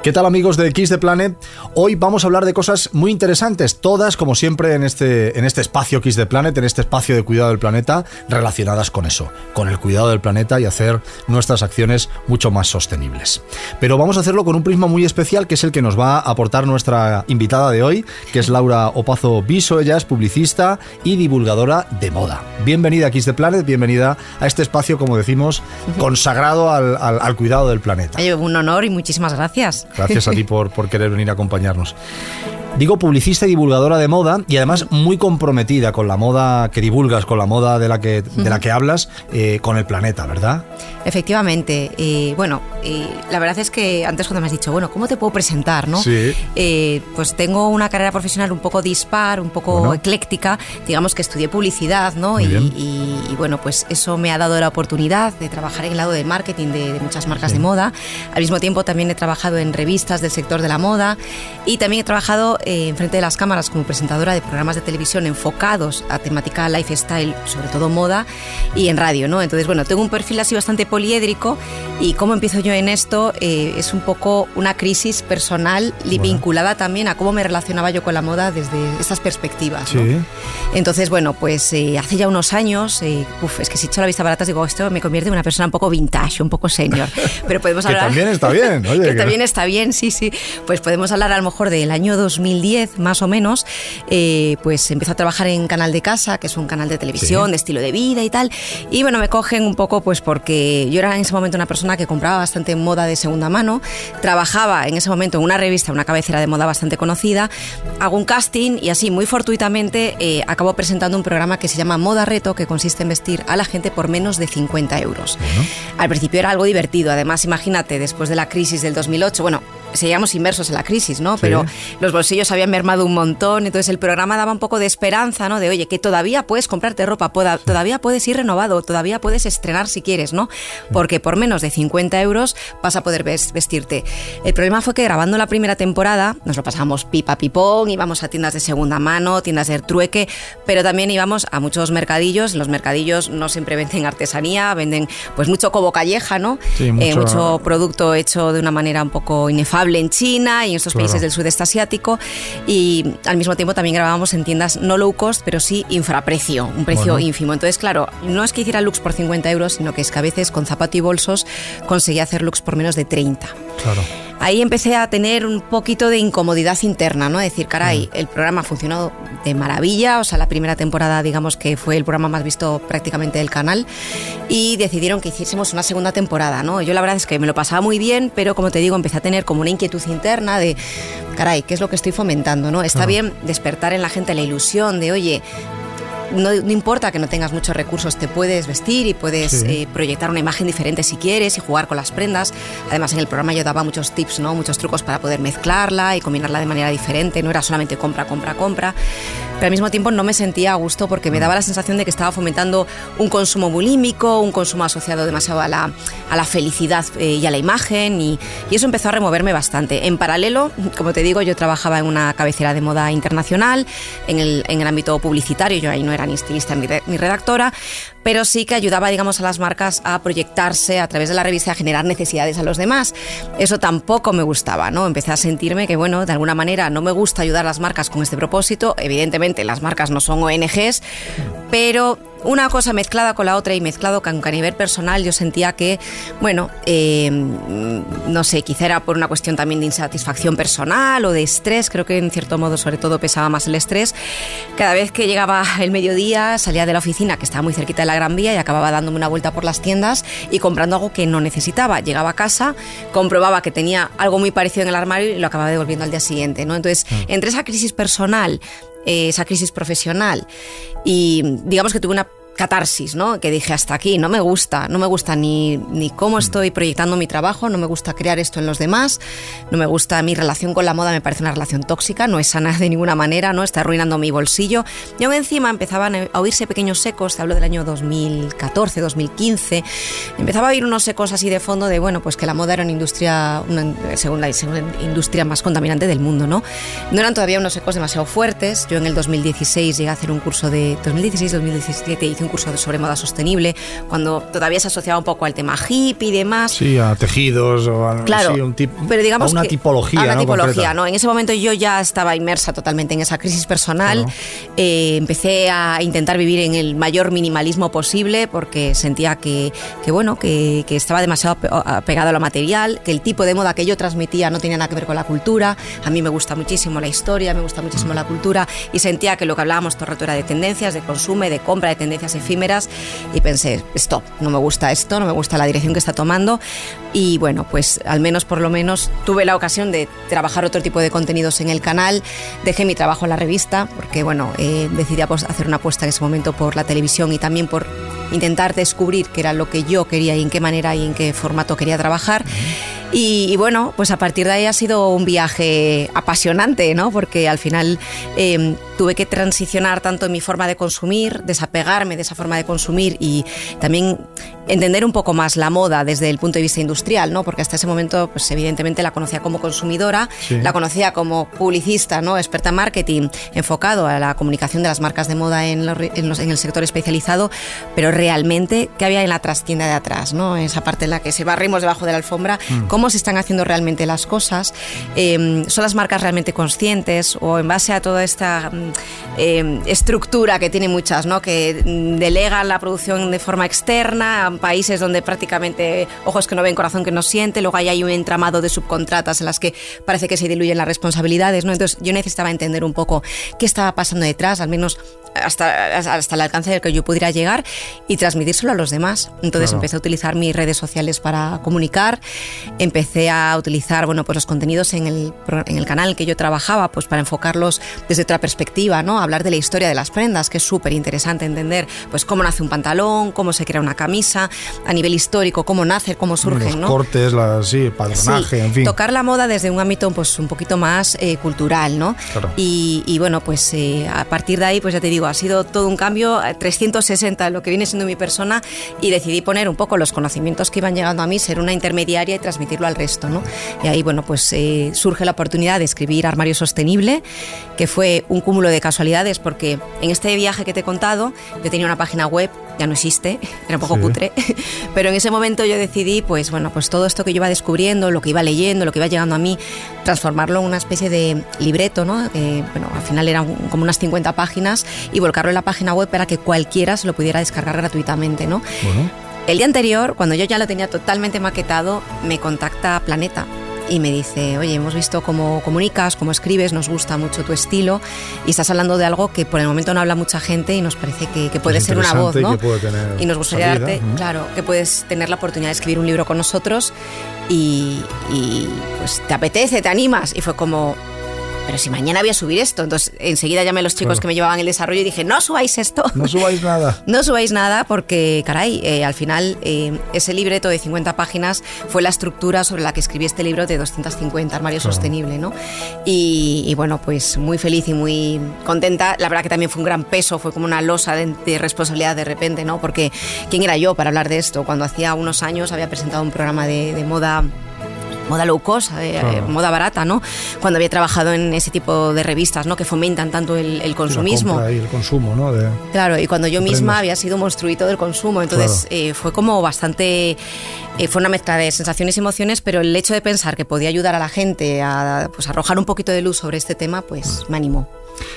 ¿Qué tal amigos de Kiss the Planet? Hoy vamos a hablar de cosas muy interesantes, todas como siempre en este, en este espacio Kiss the Planet, en este espacio de cuidado del planeta, relacionadas con eso, con el cuidado del planeta y hacer nuestras acciones mucho más sostenibles. Pero vamos a hacerlo con un prisma muy especial que es el que nos va a aportar nuestra invitada de hoy, que es Laura Opazo Viso, ella es publicista y divulgadora de moda. Bienvenida a Kiss the Planet, bienvenida a este espacio, como decimos, consagrado al, al cuidado del planeta. Un honor y muchísimas gracias. Gracias a ti por, por querer venir a acompañarnos. Digo publicista y divulgadora de moda y además muy comprometida con la moda que divulgas, con la moda de la que, de la que hablas, eh, con el planeta, ¿verdad? Efectivamente. Eh, bueno, eh, la verdad es que antes cuando me has dicho, bueno, ¿cómo te puedo presentar? ¿no? Sí. pues tengo una carrera profesional un poco dispar, un poco ecléctica. Digamos que estudié publicidad, ¿no? Y, y, bueno, pues eso me ha dado la oportunidad de trabajar en el lado de marketing de, muchas marcas de moda. Al mismo tiempo también he trabajado en revistas del sector de la moda y también he trabajado eh, enfrente de las cámaras como presentadora de programas de televisión enfocados a temática lifestyle, sobre todo moda, y en radio, ¿no? Entonces, bueno, tengo un perfil así bastante poliédrico y cómo empiezo yo en esto eh, es un poco una crisis personal vinculada también a cómo me relacionaba yo con la moda desde estas perspectivas. Sí. Entonces, bueno, pues eh, hace ya unos años, uf, es que si echo la vista barata digo, esto me convierte en una persona un poco vintage, un poco senior. Pero podemos hablar... que también está bien, oye. que, también está bien, sí, sí. Pues podemos hablar a lo mejor del año 2000 2010 más o menos, eh, pues empezó a trabajar en Canal de Casa, que es un canal de televisión, de estilo de vida y tal. Y bueno, me cogen un poco pues porque yo era en ese momento una persona que compraba bastante moda de segunda mano, trabajaba en ese momento en una revista, una cabecera de moda bastante conocida, hago un casting y así muy fortuitamente eh, acabo presentando un programa que se llama Moda Reto, que consiste en vestir a la gente por menos de 50 euros. Al principio era algo divertido, además imagínate, después de la crisis del 2008, bueno, seguíamos inmersos en la crisis, ¿no? Pero los bolsillos habían mermado un montón, entonces el programa daba un poco de esperanza, ¿no? De, oye, que todavía puedes comprarte ropa, todavía puedes ir renovado, todavía puedes estrenar si quieres, ¿no? Porque por menos de 50 euros vas a poder vestirte. El problema fue que grabando la primera temporada nos lo pasamos pipa pipón, íbamos a tiendas de segunda mano, tiendas de trueque, pero también íbamos a muchos mercadillos. Los mercadillos no siempre venden artesanía, venden pues mucho cobo calleja, ¿no? Sí, mucho... Eh, mucho producto hecho de una manera un poco inefable en China y en estos países del sudeste asiático y al mismo tiempo también grabábamos en tiendas no low cost, pero sí infraprecio, un precio ínfimo. Entonces, claro, no es que hiciera looks por 50 euros, sino que es que a veces con zapato y bolsos conseguía hacer looks por menos de 30. Claro ahí empecé a tener un poquito de incomodidad interna, ¿no? Decir, caray, mm. el programa ha funcionado de maravilla, o sea, la primera temporada, digamos que fue el programa más visto prácticamente del canal, y decidieron que hiciésemos una segunda temporada, ¿no? Yo la verdad es que me lo pasaba muy bien, pero como te digo, empecé a tener como una inquietud interna de, caray, ¿qué es lo que estoy fomentando, ¿no? Está bien despertar en la gente la ilusión de, oye, no, importa que no tengas muchos recursos, te puedes vestir y puedes eh, proyectar una imagen diferente si quieres y jugar con las prendas. Además, en el programa yo daba muchos tips, ¿no? muchos trucos para poder mezclarla y combinarla de manera diferente. No era solamente compra, compra, compra. Pero al mismo tiempo no me sentía a gusto porque me daba la sensación de que estaba fomentando un consumo bulímico, un consumo asociado demasiado a la, a la felicidad eh, y a la imagen. Y, y eso empezó a removerme bastante. En paralelo, como te digo, yo trabajaba en una cabecera de moda internacional, en el, en el ámbito publicitario. Yo ahí no era ni estilista ni redactora, pero sí que ayudaba, digamos, a las marcas a proyectarse a través de la revista, a generar necesidades a los demás. Eso tampoco me gustaba, ¿no? Empecé a sentirme que, bueno, de alguna manera no me gusta ayudar a las marcas con este propósito. Evidentemente, las marcas no son ONGs, pero una cosa mezclada con la otra y mezclado con a nivel personal yo sentía que, bueno, eh, no sé, quizá era por una cuestión también de insatisfacción personal o de estrés, creo que en cierto modo sobre todo pesaba más el estrés. Cada vez que llegaba el mediodía salía de la oficina, que estaba muy cerquita de la Gran Vía, y acababa dándome una vuelta por las tiendas y comprando algo que no necesitaba. Llegaba a casa, comprobaba que tenía algo muy parecido en el armario y lo acababa devolviendo al día siguiente, ¿no? Entonces, entre esa crisis personal esa crisis profesional. Y digamos que tuve una catarsis, ¿no? Que dije hasta aquí, no me gusta, no me gusta ni, ni cómo mm. estoy proyectando mi trabajo, no me gusta crear esto en los demás, no me gusta mi relación con la moda, me parece una relación tóxica, no es sana de ninguna manera, ¿no? Está arruinando mi bolsillo. Y aún encima empezaban a oírse pequeños secos, te hablo del año 2014, 2015, empezaba a oír unos secos así de fondo de, bueno, pues que la moda era una industria, una segunda, segunda industria más contaminante del mundo, ¿no? No eran todavía unos ecos demasiado fuertes, yo en el 2016 llegué a hacer un curso de, 2016-2017 hice un curso sobre moda sostenible, cuando todavía se asociaba un poco al tema hippie y demás. Sí, a tejidos o a, claro, sí, un tipo, pero digamos a una que- tipología. a una ¿no? tipología, Concreta. ¿no? En ese momento yo ya estaba inmersa totalmente en esa crisis personal. Eh, empecé a intentar vivir en el mayor minimalismo posible porque sentía que, que bueno, que, que estaba demasiado apegado a lo material, que el tipo de moda que yo transmitía no tenía nada que ver con la cultura. A mí me gusta muchísimo la historia, me gusta muchísimo la cultura y sentía que lo que hablábamos todo el rato era de tendencias, de consumo, de compra, de tendencias efímeras y pensé, stop, no me gusta esto, no me gusta la dirección que está tomando y bueno, pues al menos por lo menos tuve la ocasión de trabajar otro tipo de contenidos en el canal, dejé mi trabajo en la revista porque bueno, eh, decidí hacer una apuesta en ese momento por la televisión y también por intentar descubrir qué era lo que yo quería y en qué manera y en qué formato quería trabajar. Y, y bueno, pues a partir de ahí ha sido un viaje apasionante, ¿no? Porque al final eh, tuve que transicionar tanto en mi forma de consumir, desapegarme de esa forma de consumir y también entender un poco más la moda desde el punto de vista industrial, ¿no? Porque hasta ese momento, pues evidentemente la conocía como consumidora, Sí. la conocía como publicista, ¿no? Experta en marketing, enfocado a la comunicación de las marcas de moda en, los en los- en el sector especializado, pero realmente, ¿qué había en la trastienda de atrás, ¿no? Esa parte en la que se barrimos debajo de la alfombra, cómo se están haciendo realmente las cosas, Eh, son las marcas realmente conscientes o en base a toda esta mm, eh, estructura que tienen muchas, ¿no? Que mm, delegan la producción de forma externa a países donde prácticamente ojos que no ven, corazón que no siente, luego ahí hay un entramado de subcontratas en las que parece que se diluyen las responsabilidades, ¿no? Entonces yo necesitaba entender un poco qué estaba pasando detrás, al menos hasta, hasta el alcance del que yo pudiera llegar y transmitírselo a los demás. Entonces Claro. empecé a utilizar mis redes sociales para comunicar, empecé a utilizar bueno, pues los contenidos en el, en el canal que yo trabajaba pues para enfocarlos desde otra perspectiva, ¿no? hablar de la historia de las prendas, que es súper interesante entender pues cómo nace un pantalón, cómo se crea una camisa, a nivel histórico, cómo nace, cómo surgen, Los ¿no? cortes, la, sí, el padronaje, Sí, en fin. Tocar la moda desde un ámbito pues, un poquito más eh, cultural, ¿no? Claro. Y, y, bueno, pues eh, a partir de ahí, pues ya te digo, ha sido todo un cambio eh, 360 en lo que viene siendo mi persona y decidí poner un poco los conocimientos que iban llegando a mí, ser una intermediaria y transmitirlo al resto, ¿no? Y ahí, bueno, pues eh, surge la oportunidad de escribir Armario Sostenible, que fue un cúmulo de casualidades porque en este viaje que te he contado, yo tenía una página web, ya no existe, era un poco Sí. cutre, pero en ese momento yo decidí, pues bueno, pues todo esto que yo iba descubriendo, lo que iba leyendo, lo que iba llegando a mí, transformarlo en una especie de libreto, ¿no? Que, bueno, al final eran como unas 50 páginas y volcarlo en la página web para que cualquiera se lo pudiera descargar gratuitamente, ¿no? Bueno, El día anterior, cuando yo ya lo tenía totalmente maquetado, me contacta Planeta y me dice, oye, hemos visto cómo comunicas, cómo escribes, nos gusta mucho tu estilo y estás hablando de algo que por el momento no habla mucha gente y nos parece que, que puede Es ser una voz, ¿no? y que puede tener y nos gustaría salida, darte, claro, que puedes tener la oportunidad de escribir un libro con nosotros y, y, pues te apetece, te animas y fue como... Pero si mañana voy a subir esto, entonces enseguida llamé a los chicos Claro. que me llevaban el desarrollo y dije, no subáis esto. no subáis nada. No subáis nada porque, caray, eh, al final eh, ese libreto de 50 páginas fue la estructura sobre la que escribí este libro de 250, Armario Claro. Sostenible, ¿no? Y, y bueno, pues muy feliz y muy contenta. La verdad que también fue un gran peso, fue como una losa de, de responsabilidad de repente, ¿no? Porque ¿quién era yo para hablar de esto? Cuando hacía unos años había presentado un programa de, de moda moda low cost, eh, Claro. moda barata, ¿no? Cuando había trabajado en ese tipo de revistas, ¿no? Que fomentan tanto el, consumismo. y el consumo, ¿no? De, Claro, y cuando yo Prendas. misma había sido monstruito del consumo, entonces Claro. eh, fue como bastante, eh, fue una mezcla de sensaciones y emociones, pero el hecho de pensar que podía ayudar a la gente a pues, arrojar un poquito de luz sobre este tema, pues me animó.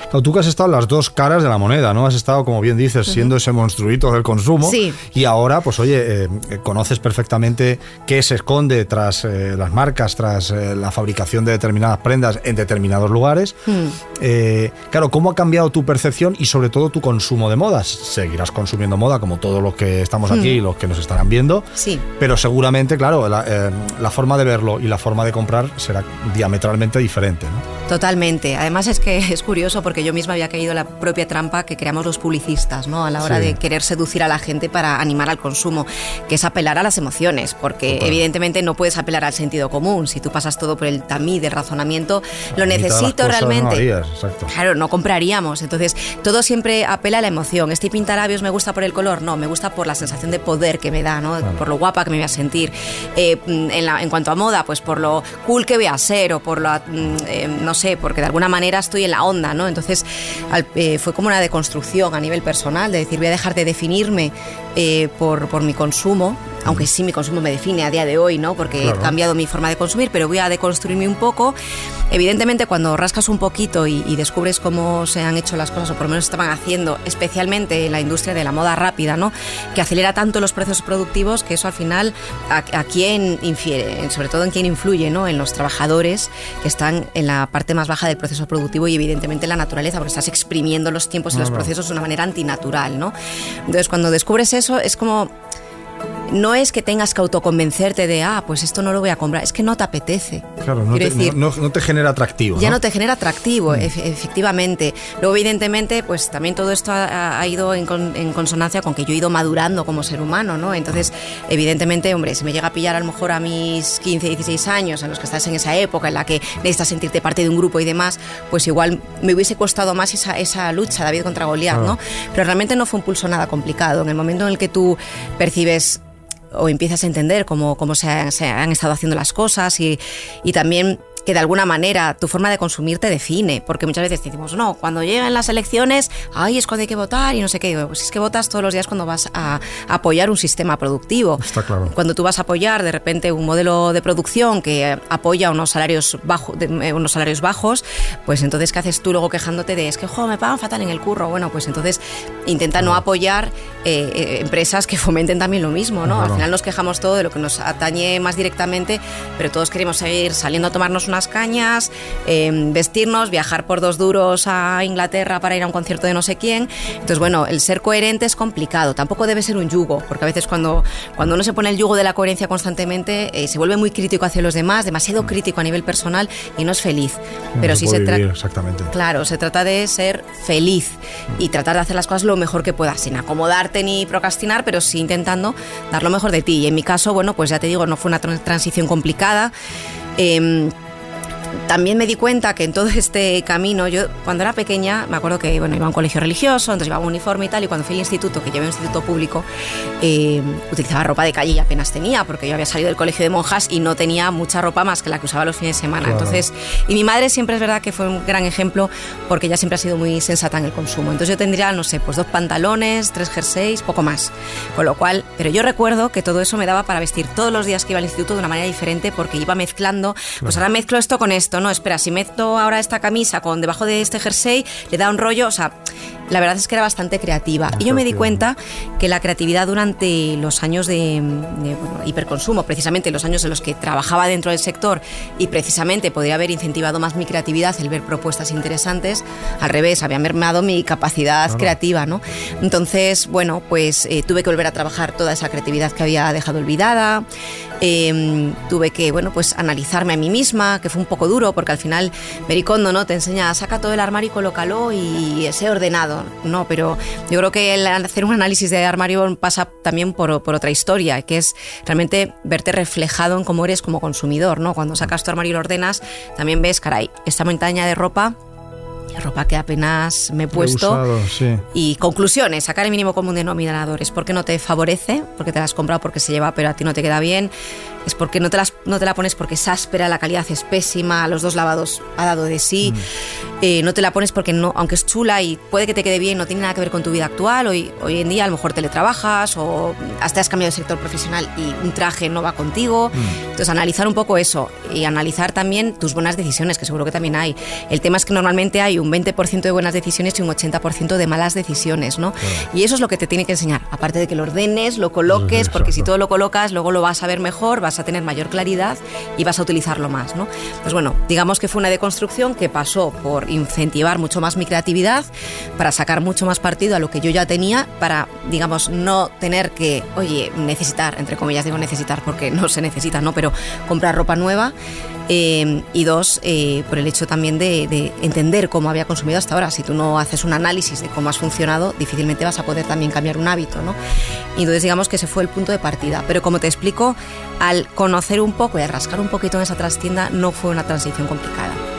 Claro, tú que has estado en las dos caras de la moneda, ¿no? Has estado, como bien dices, siendo ese monstruito del consumo. Sí. Y ahora, pues oye, eh, conoces perfectamente qué se esconde tras eh, las marcas, tras eh, la fabricación de determinadas prendas en determinados lugares. Hmm. Eh, claro, ¿cómo ha cambiado tu percepción y sobre todo tu consumo de modas? Seguirás consumiendo moda como todos los que estamos aquí y los que nos estarán viendo. Sí. Pero seguramente, claro, la, la forma de verlo y la forma de comprar será diametralmente diferente, ¿no? Totalmente. Además es que es curioso porque yo misma había caído en la propia trampa que creamos los publicistas, ¿no? A la hora Sí. de querer seducir a la gente para animar al consumo, que es apelar a las emociones, porque Total. evidentemente no puedes apelar al sentido común. Si tú pasas todo por el tamiz del razonamiento, lo La de las necesito realmente. No harías, exacto. Claro, no compraríamos. Entonces, todo siempre apela a la emoción. Este pintalabios me gusta por el color, no, me gusta por la sensación de poder que me da, ¿no? Por lo guapa que me voy a sentir. Eh, en, la- en cuanto a moda, pues por lo cool que voy a ser o por lo, mm, eh, no sé, porque de alguna manera estoy en la onda, ¿no? Entonces eh, fue como una deconstrucción a nivel personal, de decir, voy a dejar de definirme eh, por, por mi consumo, aunque sí mi consumo me define a día de hoy, ¿no? Porque he cambiado mi forma de consumir, pero voy a deconstruirme un poco. Evidentemente, cuando rascas un poquito y, descubres cómo se han hecho las cosas, o por lo menos estaban haciendo, especialmente en la industria de la moda rápida, ¿no? Que acelera tanto los procesos productivos que eso al final a, quién infiere, sobre todo en quién influye, ¿no? En los trabajadores que están en la parte más baja del proceso productivo y evidentemente en la naturaleza, porque estás exprimiendo los tiempos y los procesos de una manera antinatural, ¿no? Entonces, cuando descubres eso, es como no es que tengas que autoconvencerte de, ah, pues esto no lo voy a comprar, es que no te apetece. Claro, no, te, no, te, genera atractivo. Ya no, te genera atractivo, mm. efectivamente. Luego, evidentemente, pues también todo esto ha, ido en, consonancia con que yo he ido madurando como ser humano, ¿no? Entonces, evidentemente, hombre, si me llega a pillar a lo mejor a mis 15, 16 años, en los que estás en esa época en la que necesitas sentirte parte de un grupo y demás, pues igual me hubiese costado más esa, esa lucha, David contra Goliat, ¿no? Pero realmente no fue un pulso nada complicado. En el momento en el que tú percibes o empiezas a entender cómo, cómo se, han estado haciendo las cosas y, y también que de alguna manera tu forma de consumir te define, porque muchas veces decimos, no, cuando llegan las elecciones, ay, es cuando hay que votar y no sé qué. Pues es que votas todos los días cuando vas a, apoyar un sistema productivo. Está claro. Cuando tú vas a apoyar de repente un modelo de producción que apoya unos salarios, bajo, eh, unos salarios bajos, pues entonces, ¿qué haces tú luego quejándote de, es que, jo, me pagan fatal en el curro? Bueno, pues entonces intenta no apoyar eh, eh, empresas que fomenten también lo mismo, ¿no? Al final nos quejamos todo de lo que nos atañe más directamente, pero todos queremos seguir saliendo a tomarnos unas cañas, em, vestirnos, viajar por dos duros a Inglaterra para ir a un concierto de no sé quién. Entonces, bueno, el ser coherente es complicado. Tampoco debe ser un yugo, porque a veces cuando, cuando uno se pone el yugo de la coherencia constantemente, eh, se vuelve muy crítico hacia los demás, demasiado crítico a nivel personal y no es feliz. Pero si se trata. Exactamente. Claro, se trata de ser feliz y tratar de hacer las cosas lo mejor que puedas, sin acomodarte ni procrastinar, pero sí intentando dar lo mejor de ti. Y en mi caso, bueno, pues ya te digo, no fue una transición complicada. Eh, también me di cuenta que en todo este camino, yo cuando era pequeña, me acuerdo que bueno, iba a un colegio religioso, entonces llevaba un uniforme y tal, y cuando fui al instituto, que llevé un instituto público, eh, utilizaba ropa de calle y apenas tenía, porque yo había salido del colegio de monjas y no tenía mucha ropa más que la que usaba los fines de semana. Entonces, y mi madre siempre es verdad que fue un gran ejemplo, porque ella siempre ha sido muy sensata en el consumo. Entonces yo tendría, no sé, pues dos pantalones, tres jerseys, poco más. Con lo cual, pero yo recuerdo que todo eso me daba para vestir todos los días que iba al instituto de una manera diferente, porque iba mezclando, pues ahora mezclo esto con esto no, espera, si meto ahora esta camisa con debajo de este jersey, le da un rollo, o sea, la verdad es que era bastante creativa. y yo me di cuenta que la creatividad durante los años de, hiperconsumo, precisamente los años en los que trabajaba dentro del sector y precisamente podría haber incentivado más mi creatividad, el ver propuestas interesantes, al revés, había mermado mi capacidad creativa, ¿no? Entonces, bueno, pues eh, tuve que volver a trabajar toda esa creatividad que había dejado olvidada. Em, tuve que, bueno, pues analizarme a mí misma, que fue un poco duro, porque al final Mericondo, ¿no? Te enseña, saca todo el armario y colócalo y sé ordenado, ¿no? Pero yo creo que hacer un análisis de armario pasa también por, por otra historia, que es realmente verte reflejado en cómo eres como consumidor, ¿no? Cuando sacas tu armario y lo ordenas, también ves, caray, esta montaña de ropa ropa que apenas me he puesto. Y conclusiones, sacar el mínimo común denominador. ¿Es porque no te favorece? Porque te la has comprado porque se lleva, pero a ti no te queda bien. Es porque no te, las, no te la pones porque es áspera, la calidad es pésima, los dos lavados ha dado de sí. Mm. Eh, no te la pones porque, no, aunque es chula y puede que te quede bien, no tiene nada que ver con tu vida actual. Hoy, hoy en día a lo mejor teletrabajas o hasta has cambiado de sector profesional y un traje no va contigo. Mm. Entonces, analizar un poco eso y analizar también tus buenas decisiones, que seguro que también hay. El tema es que normalmente hay un 20% de buenas decisiones y un 80% de malas decisiones, ¿no? Y eso es lo que te tiene que enseñar. Aparte de que lo ordenes, lo coloques, porque si todo lo colocas, luego lo vas a ver mejor, vas a tener mayor claridad y vas a utilizarlo más, ¿no? Pues bueno, digamos que fue una deconstrucción que pasó por incentivar mucho más mi creatividad, para sacar mucho más partido a lo que yo ya tenía, para, digamos, no tener que, oye, necesitar, entre comillas digo necesitar porque no se necesita, ¿no? Pero comprar ropa nueva eh, y dos, eh, por el hecho también de, entender cómo había consumido hasta ahora. Si tú no haces un análisis de cómo has funcionado, difícilmente vas a poder también cambiar un hábito, ¿no? Y entonces digamos que ese fue el punto de partida. Pero como te explico, al conocer un poco y al rascar un poquito en esa trastienda, no fue una transición complicada.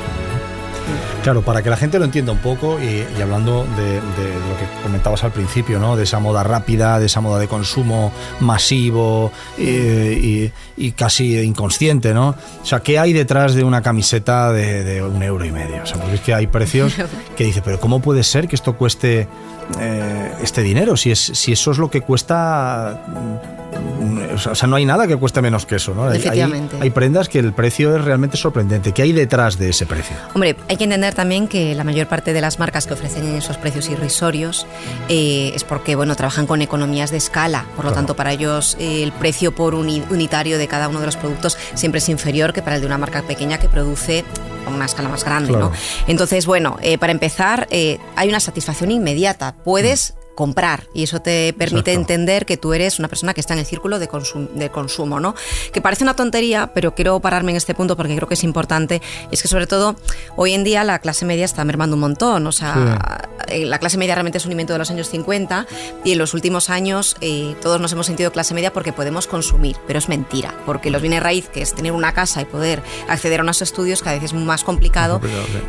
Claro, para que la gente lo entienda un poco y, hablando de, lo que comentabas al principio, ¿no? De esa moda rápida, de esa moda de consumo masivo y, casi inconsciente, ¿no? O sea, ¿qué hay detrás de una camiseta de, un euro y medio? O sea, porque es que hay precios que dice, pero ¿cómo puede ser que esto cueste eh, este dinero? Si, es, si eso es lo que cuesta o sea, no hay nada que cueste menos que eso, ¿no? Efectivamente. Hay, prendas que el precio es realmente sorprendente. ¿Qué hay detrás de ese precio? Hombre, hay que entender también que la mayor parte de las marcas que ofrecen esos precios irrisorios eh, es porque, bueno, trabajan con economías de escala. Por lo tanto, para ellos eh, el precio por unitario de cada uno de los productos siempre es inferior que para el de una marca pequeña que produce a una escala más grande, ¿no? Entonces, bueno, eh, para empezar, hay una satisfacción inmediata. Puedes comprar. Y eso te permite entender que tú eres una persona que está en el círculo de, de, consumo, ¿no? Que parece una tontería, pero quiero pararme en este punto porque creo que es importante, es que sobre todo hoy en día la clase media está mermando un montón, o sea, eh, la clase media realmente es un invento de los años 50 y en los últimos años eh, todos nos hemos sentido clase media porque podemos consumir, pero es mentira, porque los bienes raíz, que es tener una casa y poder acceder a unos estudios, cada vez es más complicado.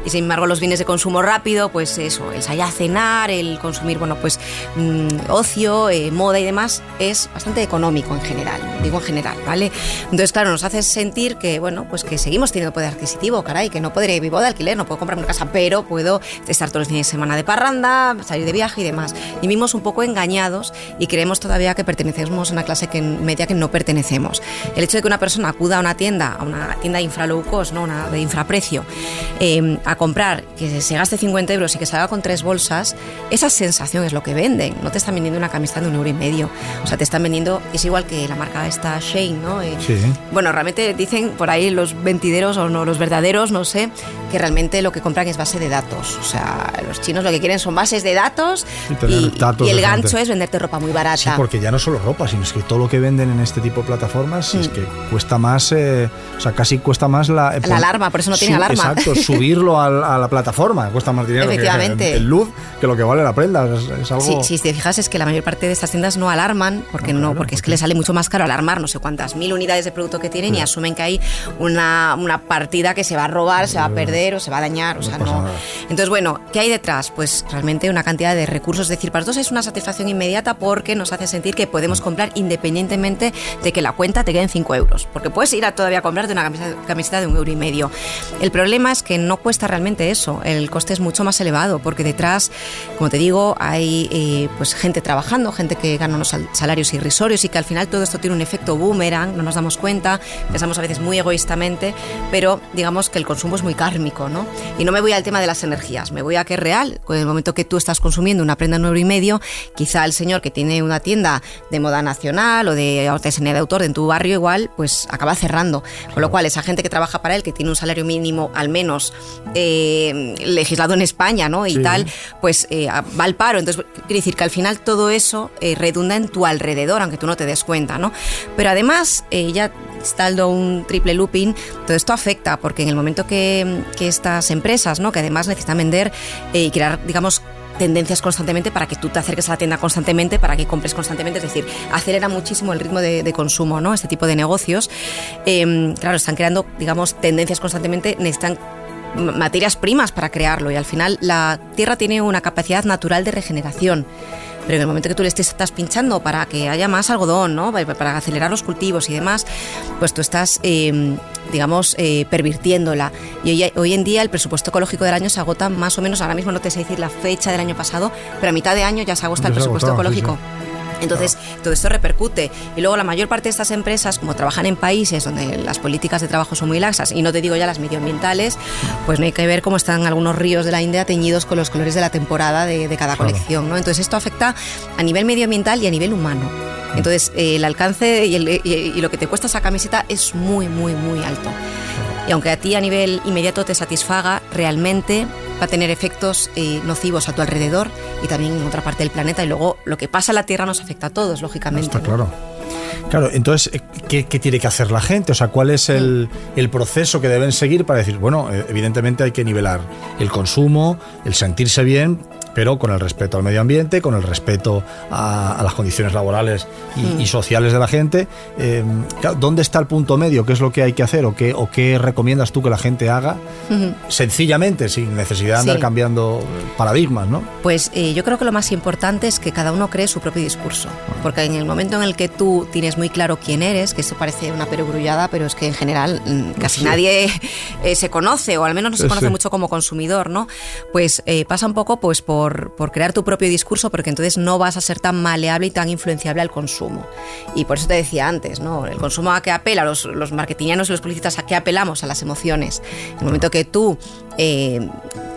Y sin embargo los bienes de consumo rápido, pues eso, el salir a cenar, el consumir, bueno, pues Mm, ocio, eh, moda y demás, es bastante económico en general, digo en general, ¿vale? Entonces, claro, nos hace sentir que, bueno, pues que seguimos teniendo poder adquisitivo, caray, que no podré vivir de alquiler, no puedo comprarme una casa, pero puedo estar todos los fines de semana de parranda, salir de viaje y demás. Vivimos un poco engañados y creemos todavía que pertenecemos a una clase que, media que no pertenecemos. El hecho de que una persona acuda a una tienda, a una tienda infra low cost, ¿no? una de infraprecio, eh, a comprar, que se gaste 50 euros y que salga con tres bolsas, esa sensación es lo que venden. No te están vendiendo una camiseta de un euro y medio. O sea, te están vendiendo, es igual que la marca esta Shane, ¿no? Eh, bueno, realmente dicen por ahí los ventideros o no, los verdaderos, no sé, que realmente lo que compran es base de datos. O sea, los chinos lo que quieren son bases de datos y, el gancho es venderte ropa muy barata. Sí, porque ya no solo ropa, sino es que todo lo que venden en este tipo de plataformas es mm. que cuesta más, eh, o sea, casi cuesta más la... la alarma, por eso no tiene alarma. Exacto, subirlo a, la plataforma cuesta más dinero Efectivamente. que el luz, que lo que vale la prenda. Es, algo... Sí, si te fijas es que la mayor parte de estas tiendas no alarman, porque no, porque es que les sale mucho más caro alarmar no sé cuántas mil unidades de producto que tienen y asumen que hay una, una partida que se va a robar, se va a perder o se va a dañar. O sea, no. Entonces, bueno, ¿qué hay detrás? Pues realmente una cantidad de recursos. Es decir, para nosotros es una satisfacción inmediata porque nos hace sentir que podemos comprar independientemente de que la cuenta te quede en 5 euros. Porque puedes ir a todavía a comprarte una camiseta, de un euro y medio. El problema es que no cuesta realmente eso. El coste es mucho más elevado porque detrás, como te digo, hay eh, pues gente trabajando, gente que gana unos salarios irrisorios y que al final todo esto tiene un efecto boomerang, no nos damos cuenta, pensamos a veces muy egoístamente, pero digamos que el consumo es muy kármico, ¿no? Y no me voy al tema de las energías, me voy a que es real. En el momento que tú estás consumiendo una prenda en euro y medio, quizá el señor que tiene una tienda de moda nacional o de artesanía de autor en tu barrio igual, pues acaba cerrando. Con lo cual, esa gente que trabaja para él, que tiene un salario mínimo al menos eh, legislado en España, ¿no? Y tal, pues eh, va al paro. Entonces, quiere decir que al final todo eso eh, redunda en tu alrededor, aunque tú no te des cuenta, ¿no? Pero además, ya está un triple looping, todo esto afecta, porque en el momento que, estas empresas, ¿no? que además necesitan vender y crear, digamos, tendencias constantemente para que tú te acerques a la tienda constantemente, para que compres constantemente, es decir, acelera muchísimo el ritmo de, consumo, ¿no? Este tipo de negocios. Em, claro, están creando, digamos, tendencias constantemente, necesitan materias primas para crearlo y al final la Tierra tiene una capacidad natural de regeneración. Pero en el momento que tú le estés, estás pinchando para que haya más algodón, ¿no? para acelerar los cultivos y demás, pues tú estás, em, digamos, eh, pervirtiéndola. Y hoy, en día el presupuesto ecológico del año se agota más o menos, ahora mismo no te sé decir la fecha del año pasado, pero a mitad de año ya se agota el presupuesto ecológico. Entonces, todo esto repercute. Y luego la mayor parte de estas empresas, como trabajan en países donde las políticas de trabajo son muy laxas, y no te digo ya las medioambientales, pues no hay que ver cómo están algunos ríos de la India teñidos con los colores de la temporada de, cada colección. ¿no? Entonces, esto afecta a nivel medioambiental y a nivel humano. Entonces, el alcance y, y lo que te cuesta esa camiseta es muy, muy, muy alto. Y aunque a ti a nivel inmediato te satisfaga, realmente va a tener efectos eh, nocivos a tu alrededor y también en otra parte del planeta. Y luego lo que pasa en la Tierra nos afecta a todos, lógicamente. Está claro. Claro, entonces, eh, ¿qué, tiene que hacer la gente? O sea, ¿cuál es el, el, proceso que deben seguir para decir, bueno, eh, evidentemente hay que nivelar el consumo, el sentirse bien, pero con el respeto al medio ambiente, con el respeto a, las condiciones laborales y, mm. sociales de la gente. Em, ¿Dónde está el punto medio? ¿Qué es lo que hay que hacer o qué, o qué recomiendas tú que la gente haga? Sencillamente, sin necesidad de andar cambiando paradigmas, ¿no? Pues eh, yo creo que lo más importante es que cada uno cree su propio discurso, porque en el momento en el que tú tienes muy claro quién eres, que eso parece una perogrullada, pero es que en general mm, casi nadie eh, se conoce, o al menos no se conoce mucho como consumidor, ¿no? Pues eh, pasa un poco pues por, por crear tu propio discurso, porque entonces no vas a ser tan maleable y tan influenciable al consumo. Y por eso te decía antes, ¿no? El consumo a qué apela, los, los marketingianos y los publicistas a qué apelamos, a las emociones. En el momento que tú eh,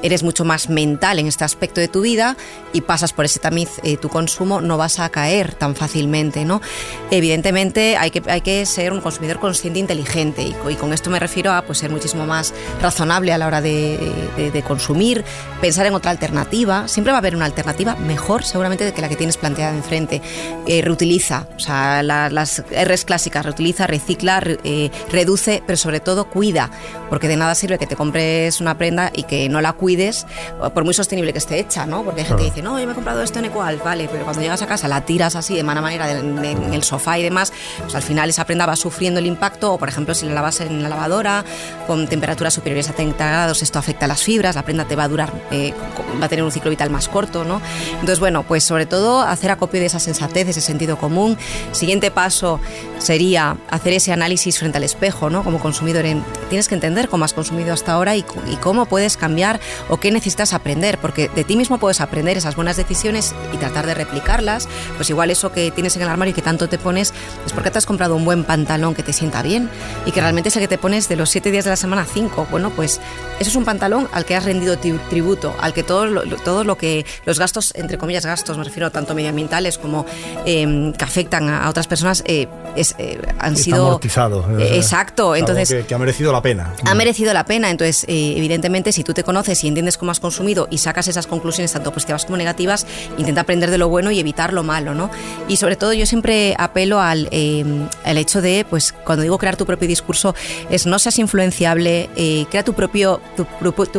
eres mucho más mental en este aspecto de tu vida y pasas por ese tamiz eh, tu consumo, no vas a caer tan fácilmente, ¿no? Evidentemente hay que, hay que ser un consumidor consciente e inteligente y, con esto me refiero a pues, ser muchísimo más razonable a la hora de, consumir, pensar en otra alternativa, siempre va a haber una alternativa mejor seguramente de que la que tienes planteada enfrente. Eh, reutiliza, o sea, las R's clásicas, reutiliza, recicla, eh, reduce, pero sobre todo cuida, porque de nada sirve que te compres una prenda y que no la cuides por muy sostenible que esté hecha, ¿no? Porque hay gente que dice, no, yo me he comprado esto en Equal, vale, pero cuando llegas a casa la tiras así de mala manera en el sofá y demás, pues al final esa prenda va sufriendo el impacto, o por ejemplo, si la lavas en la lavadora con temperaturas superiores a 30 grados, esto afecta a las fibras, la prenda te va a durar, eh, va a tener un ciclo vital más corto, ¿no? Entonces, bueno, pues sobre todo hacer acopio de esa sensatez, de ese sentido común. Siguiente paso sería hacer ese análisis frente al espejo, ¿no? Como consumidor, tienes que entender cómo has consumido hasta ahora y, y cómo puedes cambiar o qué necesitas aprender, porque de ti mismo puedes aprender esas buenas decisiones y tratar de replicarlas. Pues igual eso que tienes en el armario y que tanto te pones es porque te has comprado un buen pantalón que te sienta bien y que realmente es el que te pones de los siete días de la semana cinco. Bueno, pues eso es un pantalón al que has rendido tributo, al que todo lo, todo lo que los gastos, entre comillas gastos, me refiero tanto medioambientales como em, que afectan a, otras personas, eh, es, eh, han sido amortizado. Eh, exacto, entonces que, ha merecido la pena. Ha merecido la pena, entonces evidentemente si tú te conoces y entiendes cómo has consumido y sacas esas conclusiones tanto positivas como negativas, intenta aprender de lo bueno y evitar lo malo, ¿no? Y sobre todo yo siempre apelo al em, el hecho de, pues cuando digo crear tu propio discurso, es no seas influenciable, eh, crea tu propio tu,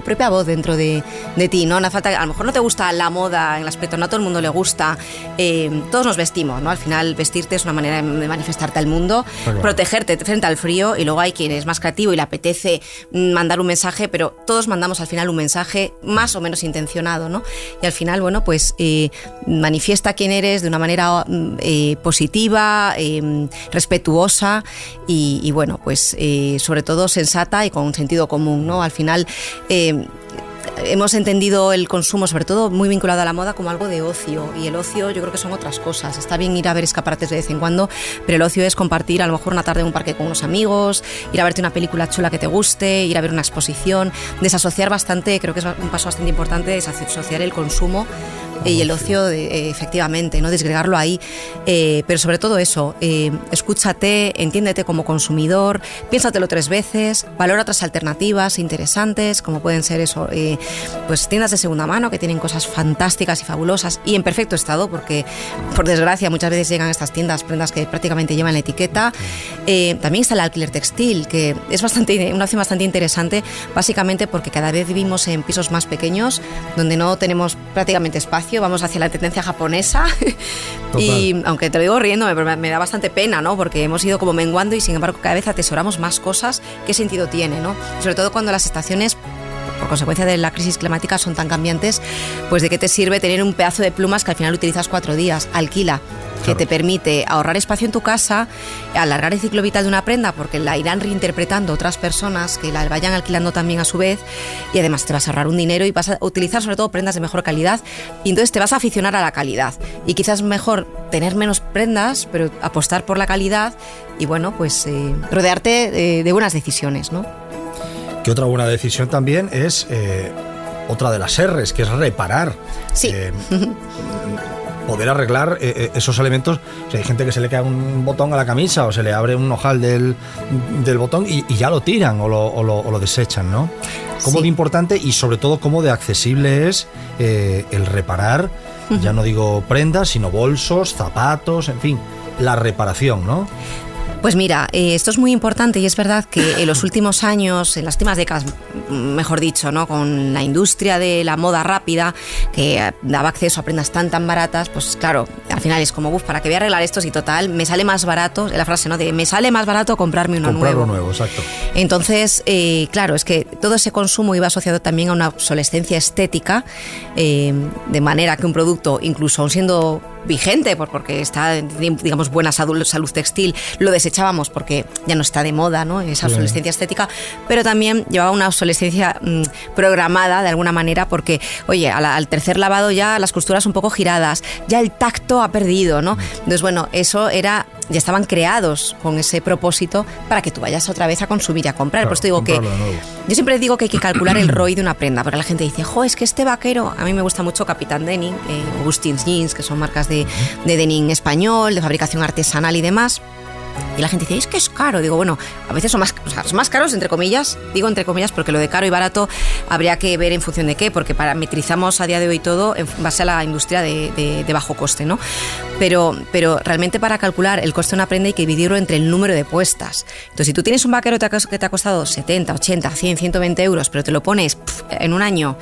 propia voz dentro de, de, ti, ¿no? No falta, a lo mejor no te gusta la moda en el aspecto, no a todo el mundo le gusta, em, todos nos vestimos, ¿no? Al final vestirte es una manera de manifestarte al mundo, protegerte frente al frío y luego hay quien es más creativo y le apetece mm, mandar un mensaje, pero todos mandamos al final un mensaje más o menos intencionado, ¿no? Y al final, bueno, pues eh, manifiesta quién eres de una manera mm, eh, positiva, eh, respetuosa y, bueno, pues sobre todo sensata y con sentido común, ¿no? Al final hemos entendido el consumo, sobre todo muy vinculado a la moda, como algo de ocio. Y el ocio yo creo que son otras cosas. Está bien ir a ver escaparates de vez en cuando, pero el ocio es compartir a lo mejor una tarde en un parque con unos amigos, ir a verte una película chula que te guste, ir a ver una exposición, desasociar bastante, creo que es un paso bastante importante, desasociar el consumo y el ocio, eh, efectivamente, no desgregarlo ahí. Eh, pero sobre todo eso, eh, escúchate, entiéndete como consumidor, piénsatelo tres veces, valora otras alternativas interesantes, como pueden ser eso, pues tiendas de segunda mano que tienen cosas fantásticas y fabulosas y en perfecto estado, porque por desgracia muchas veces llegan a estas tiendas prendas que prácticamente llevan la etiqueta. también está el alquiler textil, que es bastante, una opción bastante interesante, básicamente porque cada vez vivimos en pisos más pequeños, donde no tenemos prácticamente espacio vamos hacia la tendencia japonesa. y aunque te lo digo riendo, me, da bastante pena, ¿no? Porque hemos ido como menguando y sin embargo cada vez atesoramos más cosas. ¿Qué sentido tiene, no? Sobre todo cuando las estaciones por consecuencia de la crisis climática son tan cambiantes, pues de qué te sirve tener un pedazo de plumas que al final utilizas cuatro días, alquila que te permite ahorrar espacio en tu casa, alargar el ciclo vital de una prenda porque la irán reinterpretando otras personas que la vayan alquilando también a su vez y además te vas a ahorrar un dinero y vas a utilizar sobre todo prendas de mejor calidad y entonces te vas a aficionar a la calidad y quizás mejor tener menos prendas pero apostar por la calidad y bueno pues eh, rodearte de, de, buenas decisiones, ¿no? Que otra buena decisión también es eh, otra de las R's, que es reparar. Sí. Poder arreglar eh, eh, esos elementos. hay gente que se le cae un botón a la camisa o se le abre un ojal del, botón y, ya lo tiran o lo, desechan, ¿no? Cómo de importante y sobre todo cómo de accesible es eh, el reparar, ya no digo prendas, sino bolsos, zapatos, en fin, la reparación, ¿no? Pues mira, eh, esto es muy importante y es verdad que en los últimos años, en las últimas décadas, mejor dicho, ¿no? con la industria de la moda rápida, que daba acceso a prendas tan tan baratas, pues claro, al final es como, uff, ¿para qué voy a arreglar esto si total me sale más barato? La frase, ¿no? De me sale más barato comprarme uno Comprar nuevo. nuevo, exacto. Entonces, eh, claro, es que todo ese consumo iba asociado también a una obsolescencia estética, eh, de manera que un producto, incluso aun siendo vigente, por- porque está, digamos, buena salud, salud textil, lo desechábamos porque ya no está de moda, ¿no? Esa obsolescencia estética, pero también llevaba una obsolescencia mm, programada de alguna manera porque, oye, la- al tercer lavado ya las costuras un poco giradas, ya el tacto ha perdido, ¿no? Entonces, bueno, eso era, ya estaban creados con ese propósito para que tú vayas otra vez a consumir y a comprar. Claro, Por esto digo que yo siempre digo que hay que calcular el ROI de una prenda, porque la gente dice, jo, es que este vaquero, a mí me gusta mucho Capitán Denim, eh, Augustin's Jeans, que son marcas de, de denim español, de fabricación artesanal y demás. Y la gente dice, es que es caro. Digo, bueno, a veces son más, o sea, más caros, entre comillas. Digo entre comillas porque lo de caro y barato habría que ver en función de qué, porque parametrizamos a día de hoy todo en base a la industria de, de- de bajo coste, ¿no? Pero, pero realmente para calcular el coste de una prenda hay que dividirlo entre el número de puestas. Entonces, si tú tienes un vaquero que te ha costado 70, 80, 100, 120 euros, pero te lo pones pf, en un año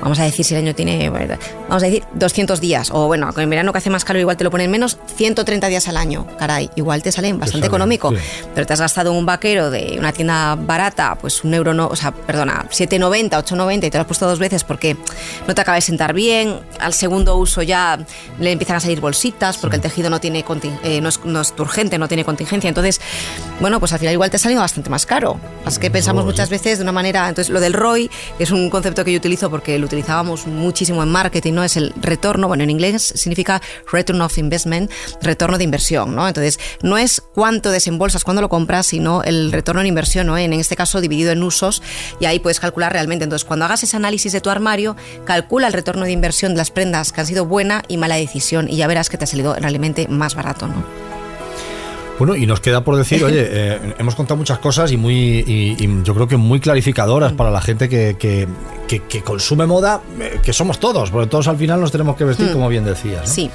vamos a decir si el año tiene, vamos a decir 200 días, o bueno, en verano que hace más calor igual te lo ponen menos, 130 días al año, caray, igual te sale bastante sale, económico, sí. pero te has gastado un vaquero de una tienda barata, pues un euro, no, o sea, perdona, 7,90, 8,90 y te lo has puesto dos veces porque no te acaba de sentar bien, al segundo uso ya le empiezan a salir bolsitas porque el tejido no tiene eh, no, es, no es turgente, no tiene contingencia, entonces, bueno, pues al final igual te sale bastante más caro, así que pensamos luego, muchas sí. veces de una manera, entonces lo del ROI, que es un concepto que yo utilizo porque lo utilizábamos muchísimo en marketing, ¿no? Es el retorno, bueno, en inglés significa return of investment, retorno de inversión, ¿no? Entonces, no es cuánto desembolsas cuando lo compras, sino el retorno en inversión, ¿no? En este caso dividido en usos y ahí puedes calcular realmente. Entonces, cuando hagas ese análisis de tu armario, calcula el retorno de inversión de las prendas que han sido buena y mala decisión y ya verás que te ha salido realmente más barato, ¿no? Bueno, y nos queda por decir, oye, eh, hemos contado muchas cosas y muy y, y yo creo que muy clarificadoras para la gente que, que, que- que consume moda, eh, que somos todos, porque todos al final nos tenemos que vestir, como bien decías. ¿no? Sí.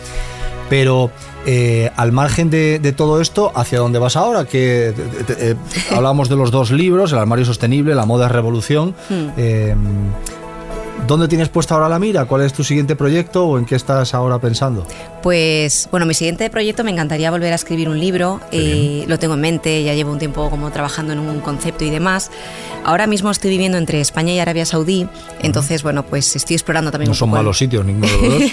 Pero eh, al margen de, de todo esto, ¿hacia dónde vas ahora? Que eh, hablábamos de los dos libros, El armario sostenible, La moda es revolución. Eh, ¿Dónde tienes puesta ahora la mira? ¿Cuál es tu siguiente proyecto o en qué estás ahora pensando? Pues bueno, mi siguiente proyecto me encantaría volver a escribir un libro. eh, lo tengo en mente, ya llevo un tiempo como trabajando en un concepto y demás. Ahora mismo estoy viviendo entre España y Arabia Saudí, entonces bueno, pues estoy explorando también No un son poco el- malos sitios ninguno de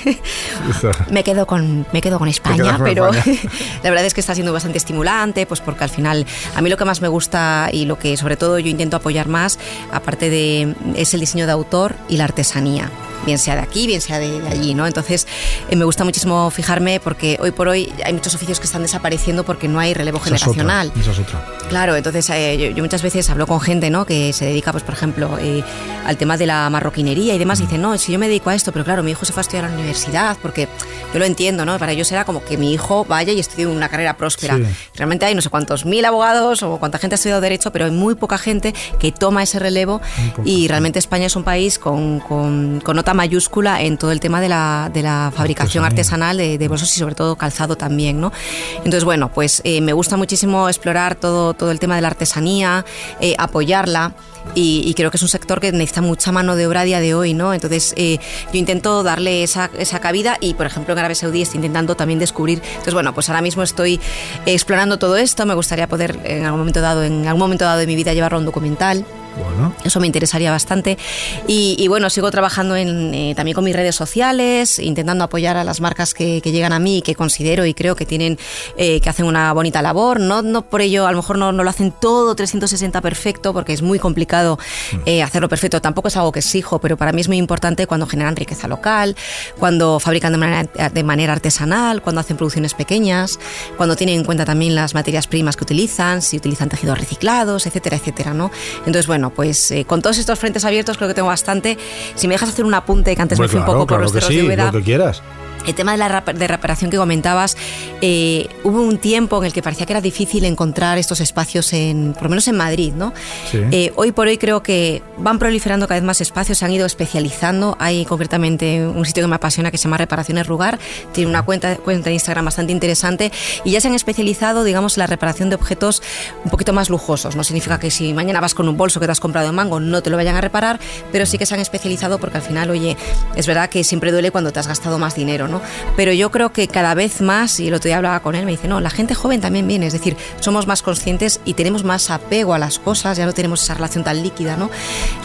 los dos. me quedo con me quedo con España, con pero España. la verdad es que está siendo bastante estimulante, pues porque al final a mí lo que más me gusta y lo que sobre todo yo intento apoyar más, aparte de es el diseño de autor y la artesanía artesanía. Bien sea de aquí, bien sea de, de allí, ¿no? Entonces eh, me gusta muchísimo fijarme porque hoy por hoy hay muchos oficios que están desapareciendo porque no hay relevo Esa es otra, generacional. esa es otra. Claro, entonces eh, yo, yo muchas veces hablo con gente ¿no? que se dedica, pues por ejemplo, eh, al tema de la marroquinería y demás. Y dicen, no, si yo me dedico a esto, pero claro, mi hijo se fue a estudiar a la universidad, porque yo lo entiendo, ¿no? Para ellos era como que mi hijo vaya y estudie una carrera próspera. Sí. Realmente hay no sé cuántos mil abogados o cuánta gente ha estudiado Derecho, pero hay muy poca gente que toma ese relevo. Y realmente España es un país con, con- con nota mayúscula en todo el tema de la, de la fabricación artesanal de, de bolsos y sobre todo calzado también, ¿no? Entonces, bueno, pues eh, me gusta muchísimo explorar todo, todo el tema de la artesanía, eh, apoyarla. Y, y creo que es un sector que necesita mucha mano de obra a día de hoy, ¿no? Entonces eh, yo intento darle esa, esa cabida y, por ejemplo, en Arabia Saudí estoy intentando también descubrir. Entonces, bueno, pues ahora mismo estoy explorando todo esto. Me gustaría poder en algún momento dado, en algún momento dado de mi vida, llevarlo a un documental. Bueno. Eso me interesaría bastante. Y, y bueno, sigo trabajando en, eh, también con mis redes sociales, intentando apoyar a las marcas que, que llegan a mí y que considero y creo que tienen, eh, que hacen una bonita labor. No, no por ello, a lo mejor no, no lo hacen todo 360 perfecto, porque es muy complicado eh, hacerlo perfecto. Tampoco es algo que exijo, pero para mí es muy importante cuando generan riqueza local, cuando fabrican de manera, de manera artesanal, cuando hacen producciones pequeñas, cuando tienen en cuenta también las materias primas que utilizan, si utilizan tejidos reciclados, etcétera, etcétera, ¿no? Entonces, bueno, pues eh, con todos estos frentes abiertos creo que tengo bastante. Si me dejas hacer un apunte que antes me fui claro, un poco por claro los que cerros sí, de Úbeda. lo que quieras. El tema de la de reparación que comentabas, eh, hubo un tiempo en el que parecía que era difícil encontrar estos espacios, en, por lo menos en Madrid. ¿no? Eh, hoy por hoy creo que van proliferando cada vez más espacios, se han ido especializando. Hay concretamente un sitio que me apasiona que se llama Reparaciones Rugar, tiene una cuenta, cuenta de Instagram bastante interesante y ya se han especializado, digamos, en la reparación de objetos un poquito más lujosos. No significa que si mañana vas con un bolso que te has comprado en mango no te lo vayan a reparar, pero sí que se han especializado porque al final, oye, es verdad que siempre duele cuando te has gastado más dinero, ¿no? Pero yo creo que cada vez más, y el otro día hablaba con él, me dice, no, la gente joven también viene, es decir, somos más conscientes y tenemos más apego a las cosas, ya no tenemos esa relación tan líquida, ¿no?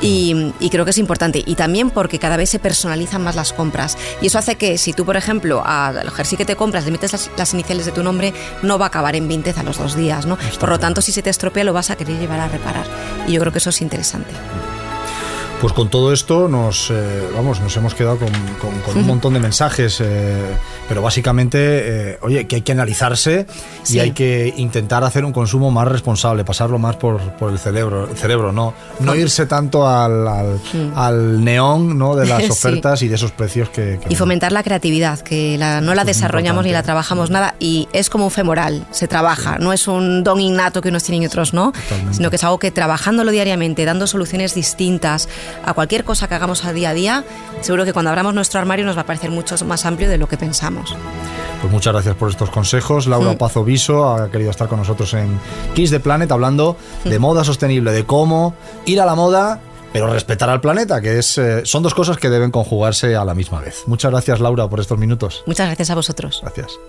Y, creo que es importante. Y también porque cada vez se personalizan más las compras. Y eso hace que si tú, por ejemplo, al jersey que te compras le metes las, iniciales de tu nombre, no va a acabar en vintage a los dos días, ¿no? por lo tanto, si se te estropea, lo vas a querer llevar a reparar. Y yo creo que eso es interesante. Pues con todo esto nos, eh, vamos, nos hemos quedado con, un montón de mensajes, eh, pero básicamente, eh, oye, que hay que analizarse y hay que intentar hacer un consumo más responsable, pasarlo más por, el cerebro, el cerebro no, no irse tanto al, al, neón ¿no? de las ofertas y de esos precios que... y fomentar la creatividad, que no la desarrollamos ni la trabajamos nada y es como un femoral, se trabaja, no es un don innato que unos tienen y otros no, sino que es algo que trabajándolo diariamente, dando soluciones distintas, a cualquier cosa que hagamos a día a día, seguro que cuando abramos nuestro armario nos va a parecer mucho más amplio de lo que pensamos. Pues muchas gracias por estos consejos. Laura Pazo Viso ha querido estar con nosotros en Kiss the Planet hablando de moda sostenible, de cómo ir a la moda pero respetar al planeta, que es, eh, son dos cosas que deben conjugarse a la misma vez. Muchas gracias, Laura, por estos minutos. Muchas gracias a vosotros. Gracias.